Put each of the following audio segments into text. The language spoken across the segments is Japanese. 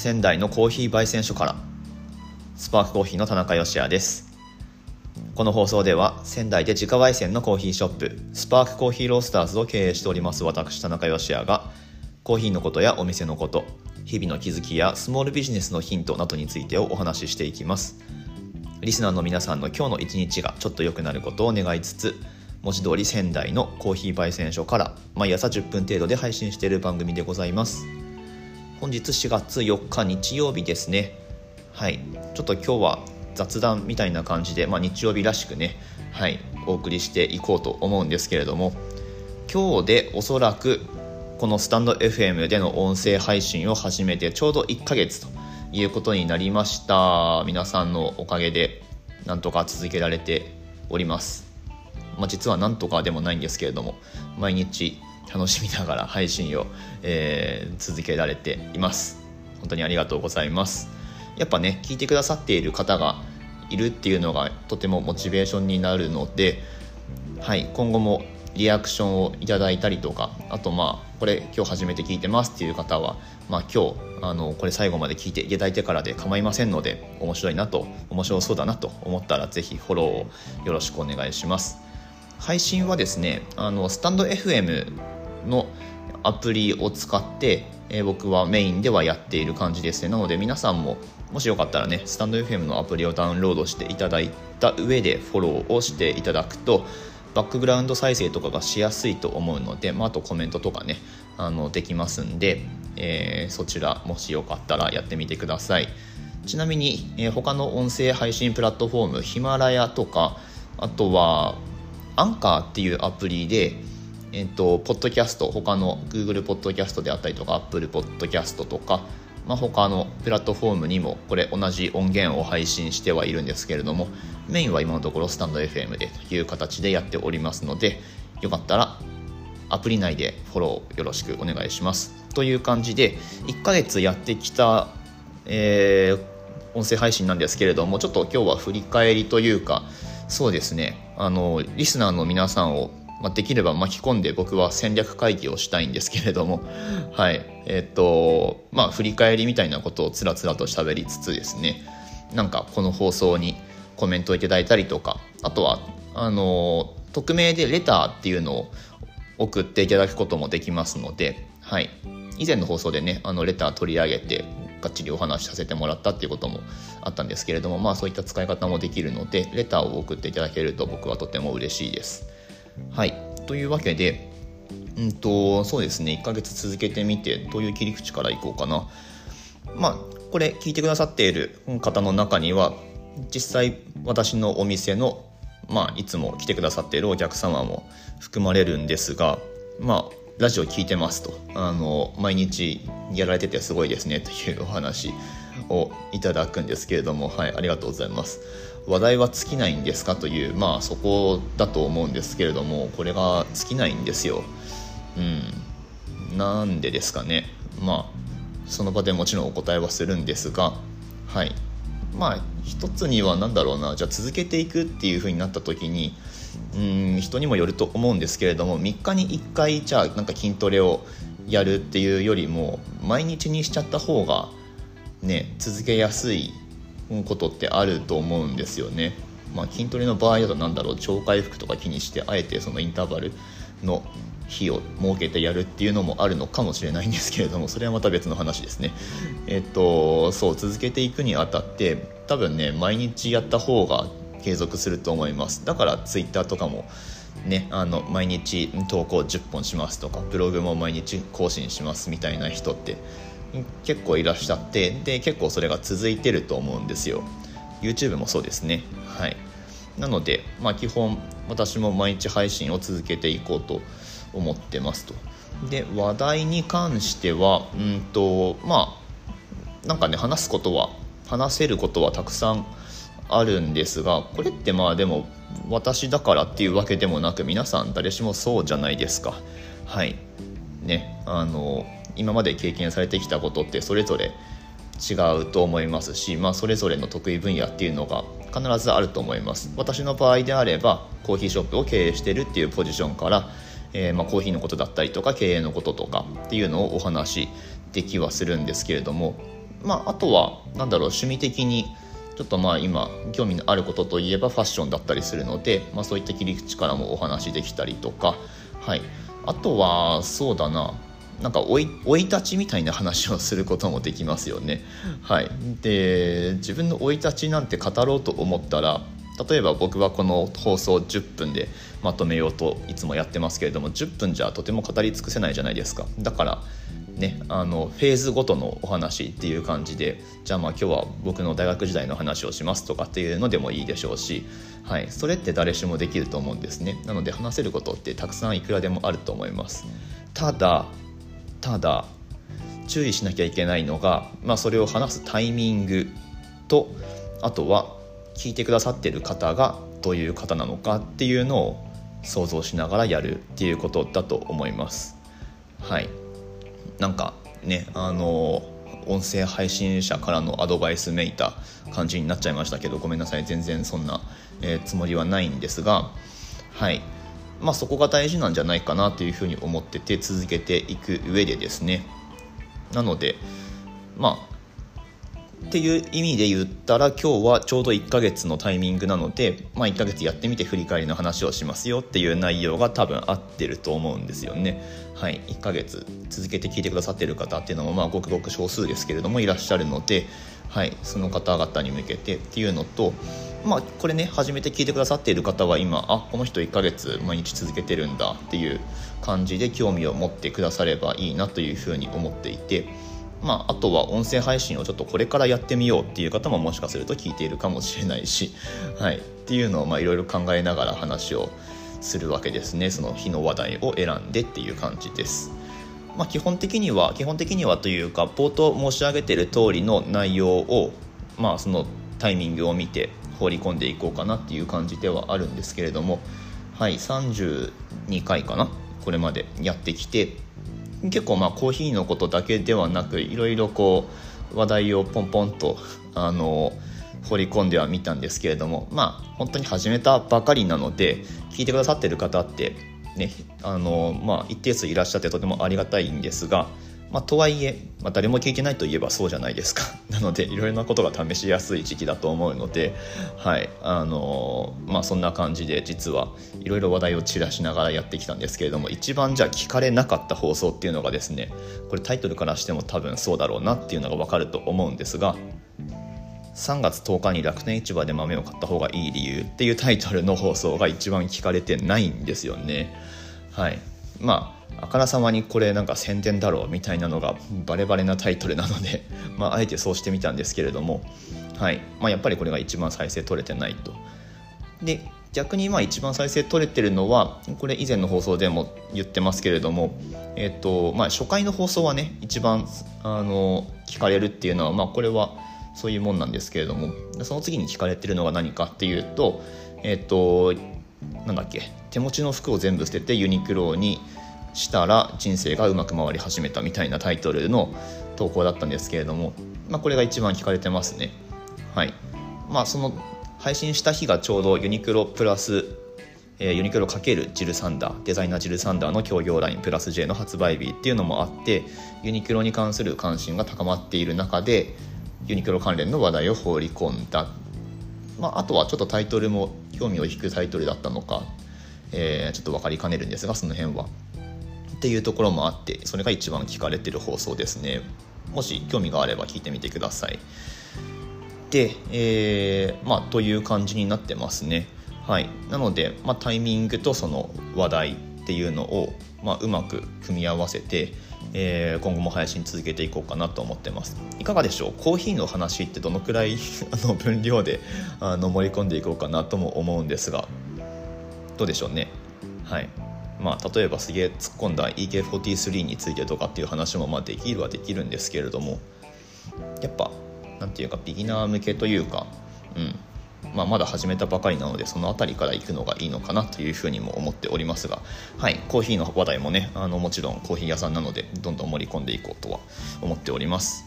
仙台のコーヒー焙煎所から。スパークコーヒーの田中芳也です。この放送では仙台で自家焙煎のコーヒーショップスパークコーヒーロースターズを経営しております私田中芳也がコーヒーのことやお店のこと日々の気づきやスモールビジネスのヒントなどについてをお話ししていきます。リスナーの皆さんの今日の一日がちょっと良くなることを願いつつ文字通り仙台のコーヒー焙煎所から毎朝10分程度で配信している番組でございます。本日4月4日日曜日ですね。はい。ちょっと今日は雑談みたいな感じで、まあ、日曜日らしくねはいお送りしていこうと思うんですけれども今日でおそらくこのスタンド FM での音声配信を始めてちょうど1ヶ月ということになりました。皆さんのおかげでなんとか続けられております。まあ、実はなんとかでもないんですけれども毎日楽しみながら配信を、えー、続けられています。本当にありがとうございます。やっぱね聞いてくださっている方がいるっていうのがとてもモチベーションになるので、はい、今後もリアクションをいただいたりとかあとまあこれ今日初めて聞いてますっていう方は、まあ、今日あのこれ最後まで聞いていただいてからで構いませんので面白いなと面白そうだなと思ったら是非フォローをよろしくお願いします。配信はですねあのスタンド FM のアプリを使って、えー、僕はメインではやっている感じですね。なので皆さんももしよかったらねスタンド FM のアプリをダウンロードしていただいた上でフォローをしていただくとバックグラウンド再生とかがしやすいと思うので、まあ、あとコメントとかねあのできますんで、えー、そちらもしよかったらやってみてください。ちなみに、えー、他の音声配信プラットフォームヒマラヤとかあとはアンカーっていうアプリで、えっと、ポッドキャスト、他の Google ポッドキャストであったりとか、Apple ポッドキャストとか、まあ、他のプラットフォームにもこれ同じ音源を配信してはいるんですけれども、メインは今のところスタンド FM でという形でやっておりますので、よかったらアプリ内でフォローよろしくお願いします。という感じで、1ヶ月やってきた、えー、音声配信なんですけれども、ちょっと今日は振り返りというか、そうですねあのリスナーの皆さんを、まあ、できれば巻き込んで僕は戦略会議をしたいんですけれども はい。えっ、とまあ振り返りみたいなことをつらつらと喋りつつですね。なんかこの放送にコメントをいただいたりとかあとはあの匿名でレターっていうのを送っていただくこともできますので、はい、以前の放送でねあのレター取り上げてがっちりお話しさせてもらったっていうこともあったんですけれどもまあそういった使い方もできるのでレターを送っていただけると僕はとても嬉しいです。はいというわけでうんとそうですね1ヶ月続けてみてどういう切り口からいこうかな。まあこれ聞いてくださっている方の中には実際私のお店のまあ、いつも来てくださっているお客様も含まれるんですが、まあ、ラジオ聞いてますと。あの毎日やられててすごいですねというお話をいただくんですけれども。はいありがとうございます。話題は尽きないんですか？というまあそこだと思うんですけれども。これが尽きないんですよ。うん。なんでですかね。まあその場でもちろんお答えはするんですが。はい。まあ一つには何だろうな。じゃあ続けていくっていう風になった時にうん人にもよると思うんですけれども3日に1回じゃあなんか筋トレをやるっていうよりも毎日にしちゃった方がね続けやすいことってあると思うんですよね。まあ、筋トレの場合だと何だろう超回復とか気にしてあえてそのインターバルの日を設けてやるっていうのもあるのかもしれないんですけれどもそれはまた別の話ですね。えっとそう続けていくにあたって多分ね毎日やった方が継続すると思います。だからツイッターとかもねあの毎日投稿10本しますとかブログも毎日更新しますみたいな人って結構いらっしゃってで結構それが続いてると思うんですよ。YouTube もそうですね。はい。なので、まあ、基本私も毎日配信を続けていこうと思ってますと。で話題に関してはうんとまあなんかね話すことは話せることはたくさんあるんですがこれってまあでも私だからっていうわけでもなく皆さん誰しもそうじゃないですか。はい。ね。あの今まで経験されてきたことってそれぞれ違うと思いますし、まあ、それぞれの得意分野っていうのが必ずあると思います。私の場合であればコーヒーショップを経営してるっていうポジションから、えー、まコーヒーのことだったりとか経営のこととかっていうのをお話しできはするんですけれどもまあ、あとは何だろう趣味的にちょっとまあ今興味のあることといえばファッションだったりするので、まあ、そういった切り口からもお話できたりとか、はい、あとはそうだな。なんか生い立ちみたいな話をすることもできますよね。はい、で自分の生い立ちなんて語ろうと思ったら例えば僕はこの放送10分でまとめようといつもやってますけれども10分じゃとても語り尽くせないじゃないですか。だからねあのフェーズごとのお話っていう感じでじゃあまあ今日は僕の大学時代の話をしますとかっていうのでもいいでしょうし、はい、それって誰しもできると思うんですね。なので話せることってたくさんいくらでもあると思います。ただただ注意しなきゃいけないのが、まあ、それを話すタイミングとあとは聞いてくださってる方がどういう方なのかっていうのを想像しながらやるっていうことだと思います。はい。なんかねあの音声配信者からのアドバイスめいた感じになっちゃいましたけどごめんなさい。全然そんな、えー、つもりはないんですがはい。まあそこが大事なんじゃないかなというふうに思ってて続けていく上でですね。なのでまあっていう意味で言ったら今日はちょうど1ヶ月のタイミングなので、まあ、1ヶ月やってみて振り返りの話をしますよっていう内容が多分合ってると思うんですよね。はい、1ヶ月続けて聞いてくださってる方っていうのもまあごくごく少数ですけれどもいらっしゃるので、はい、その方々に向けてっていうのと、まあ、これね初めて聞いてくださっている方は今あこの人1ヶ月毎日続けてるんだっていう感じで興味を持ってくださればいいなというふうに思っていて。まあ、あとは音声配信をちょっとこれからやってみようっていう方ももしかすると聞いているかもしれないし、はい、っていうのをいろいろ考えながら話をするわけですねその日の話題を選んでっていう感じです。まあ、基本的には基本的にはというか冒頭申し上げている通りの内容を、まあ、そのタイミングを見て放り込んでいこうかなっていう感じではあるんですけれども、はい、32回かなこれまでやってきて結構まあコーヒーのことだけではなくいろいろこう話題をポンポンとあの掘り込んではみたんですけれどもまあ本当に始めたばかりなので聞いてくださってる方ってねあのまあ一定数いらっしゃってとてもありがたいんですがまあ、とはいえ、まあ、誰も聞いてないといえばそうじゃないですか。なのでいろいろなことが試しやすい時期だと思うので、はい。あのまあ、そんな感じで実はいろいろ話題を散らしながらやってきたんですけれども一番じゃあ聞かれなかった放送っていうのがですねこれタイトルからしても多分そうだろうなっていうのが分かると思うんですが3月10日に楽天市場で豆を買った方がいい理由っていうタイトルの放送が一番聞かれてないんですよね。はい。まああからさまにこれなんか宣伝だろうみたいなのがバレバレなタイトルなので、まあ、あえてそうしてみたんですけれども、はいまあ、やっぱりこれが一番再生取れてないと。で逆に今一番再生取れてるのはこれ以前の放送でも言ってますけれども、えっとまあ、初回の放送はね一番あの聞かれるっていうのは、まあ、これはそういうもんなんですけれどもその次に聞かれてるのが何かっていうとえっとなんだっけ手持ちの服を全部捨ててユニクロにしたら人生がうまく回り始めたみたいなタイトルの投稿だったんですけれども、まあ、これが一番聞かれてますね。はい。まあその配信した日がちょうどユニクロプラス、えー、ユニクロ×ジルサンダーデザイナージルサンダーの協業ラインプラス J の発売日っていうのもあってユニクロに関する関心が高まっている中でユニクロ関連の話題を放り込んだ、まあ、あとはちょっとタイトルも興味を引くタイトルだったのか、えー、ちょっと分かりかねるんですがその辺は。っていうところもあってそれが一番聞かれてる放送ですね。もし興味があれば聞いてみてください。で、えー、まあという感じになってますね。はい。なので、まあ、タイミングとその話題っていうのを、まあ、うまく組み合わせてえー、今後も配信続けていこうかなと思ってます。いかがでしょう？コーヒーの話ってどのくらい あの分量であの盛り込んでいこうかなとも思うんですがどうでしょうね？はい。まあ、例えばすげえ突っ込んだ EK43 についてとかっていう話もまあできるはできるんですけれどもやっぱ何て言うかビギナー向けというか、うんまあ、まだ始めたばかりなのでその辺りから行くのがいいのかなというふうにも思っておりますが、はい、コーヒーの話題もねあのもちろんコーヒー屋さんなのでどんどん盛り込んでいこうとは思っております。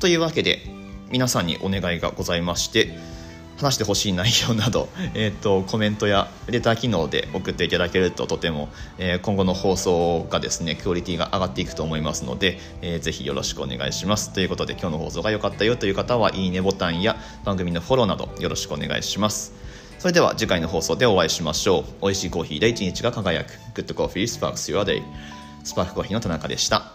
というわけで皆さんにお願いがございまして話してほしい内容など、えーと、コメントやレター機能で送っていただけるととても、えー、今後の放送がですねクオリティが上がっていくと思いますので、えー、ぜひよろしくお願いします。ということで今日の放送が良かったよという方はいいねボタンや番組のフォローなどよろしくお願いします。それでは次回の放送でお会いしましょう。美味しいコーヒーで一日が輝く。Good Coffee Sparks Your Day スパークコーヒーの田中でした。